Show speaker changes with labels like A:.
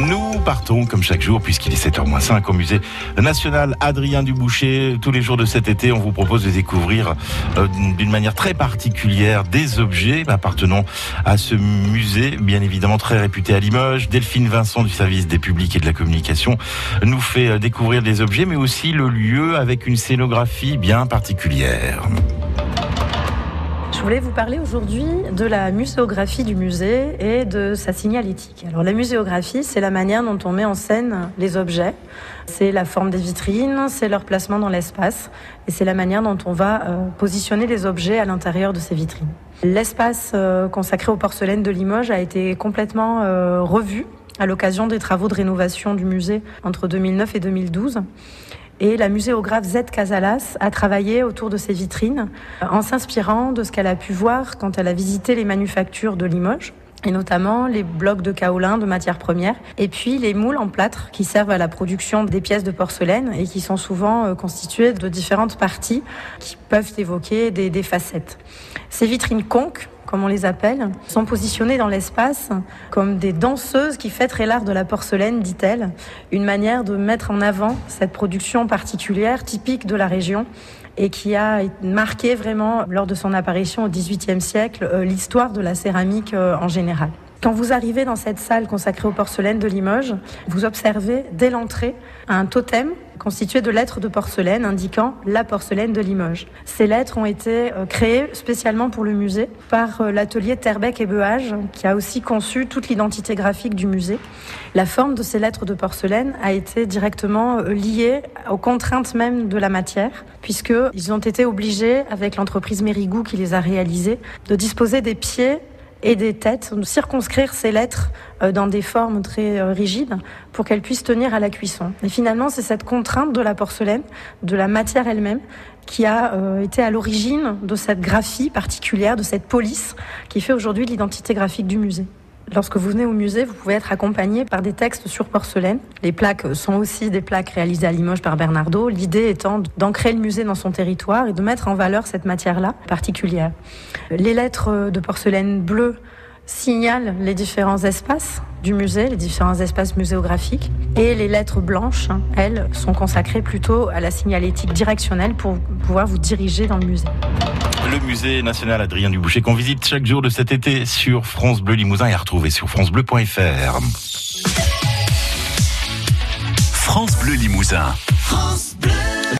A: Nous partons, comme chaque jour, puisqu'il est 7h05, au musée national Adrien Duboucher. Tous les jours de cet été, on vous propose de découvrir euh, d'une manière très particulière des objets appartenant à ce musée, bien évidemment très réputé à Limoges. Delphine Vincent du service des publics et de la communication nous fait euh, découvrir des objets, mais aussi le lieu avec une scénographie bien particulière.
B: Voulais vous parler aujourd'hui de la muséographie du musée et de sa signalétique. Alors la muséographie, c'est la manière dont on met en scène les objets, c'est la forme des vitrines, c'est leur placement dans l'espace et c'est la manière dont on va euh, positionner les objets à l'intérieur de ces vitrines. L'espace euh, consacré aux porcelaines de Limoges a été complètement euh, revu à l'occasion des travaux de rénovation du musée entre 2009 et 2012. Et la muséographe Z Casalas a travaillé autour de ces vitrines en s'inspirant de ce qu'elle a pu voir quand elle a visité les manufactures de Limoges et notamment les blocs de kaolin de matières premières, et puis les moules en plâtre qui servent à la production des pièces de porcelaine et qui sont souvent euh, constituées de différentes parties qui peuvent évoquer des, des facettes. Ces vitrines conques comme on les appelle, sont positionnées dans l'espace comme des danseuses qui fêteraient l'art de la porcelaine, dit-elle, une manière de mettre en avant cette production particulière, typique de la région, et qui a marqué vraiment, lors de son apparition au XVIIIe siècle, euh, l'histoire de la céramique euh, en général. Quand vous arrivez dans cette salle consacrée aux porcelaines de Limoges, vous observez dès l'entrée un totem constitué de lettres de porcelaine indiquant la porcelaine de Limoges. Ces lettres ont été euh, créées spécialement pour le musée par euh, l'atelier Terbec et Beuage, qui a aussi conçu toute l'identité graphique du musée. La forme de ces lettres de porcelaine a été directement euh, liée aux contraintes même de la matière, puisqu'ils ont été obligés, avec l'entreprise Mérigou qui les a réalisées, de disposer des pieds et des têtes, circonscrire ces lettres euh, dans des formes très euh, rigides pour qu'elles puissent tenir à la cuisson. Et finalement, c'est cette contrainte de la porcelaine, de la matière elle-même, qui a euh, été à l'origine de cette graphie particulière, de cette police qui fait aujourd'hui l'identité graphique du musée. Lorsque vous venez au musée, vous pouvez être accompagné par des textes sur porcelaine. Les plaques sont aussi des plaques réalisées à Limoges par Bernardo, l'idée étant d'ancrer le musée dans son territoire et de mettre en valeur cette matière-là particulière. Les lettres de porcelaine bleue signalent les différents espaces du musée, les différents espaces muséographiques. Et les lettres blanches, elles, sont consacrées plutôt à la signalétique directionnelle pour pouvoir vous diriger dans le musée
A: le musée national Adrien Duboucher qu'on visite chaque jour de cet été sur France Bleu Limousin et à retrouver sur francebleu.fr.
C: France Bleu Limousin. France.